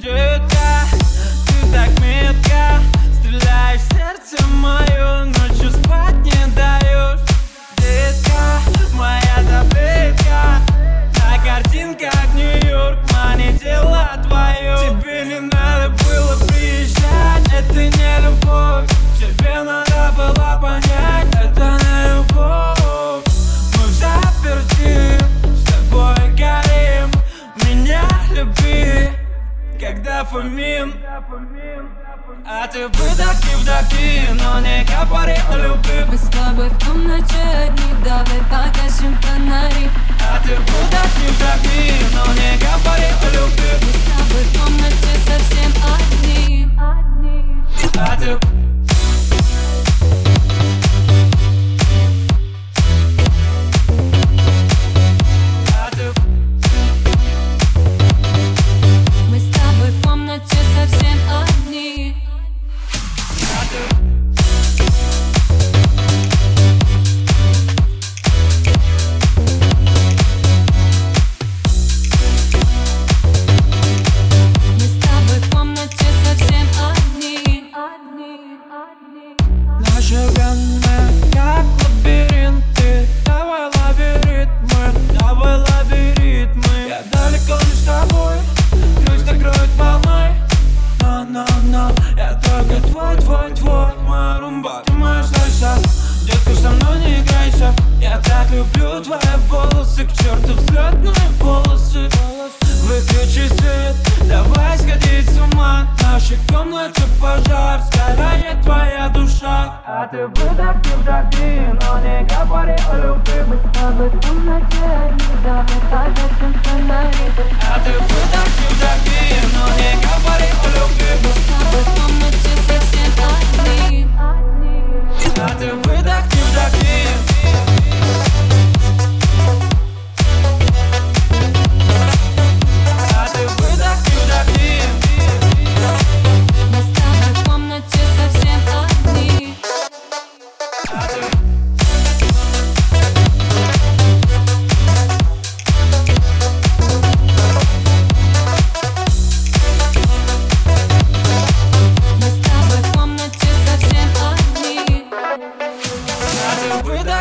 Детка, Ты так метко стреляешь в сердце мое Ночью спать не даешь Детка, моя таблетка На картинках Нью-Йорк, мани дела дофамин А ты выдохни, вдохни, но не говори о любви. Мы с тобой в комнате одни, давай погасим фонари. А ты выдохни, нашей комнате пожар, сгорает твоя душа. А ты выдохни, вдохни, но не говори о любви Мы с тобой в комнате фонари А ты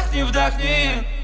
вдохни, вдохни.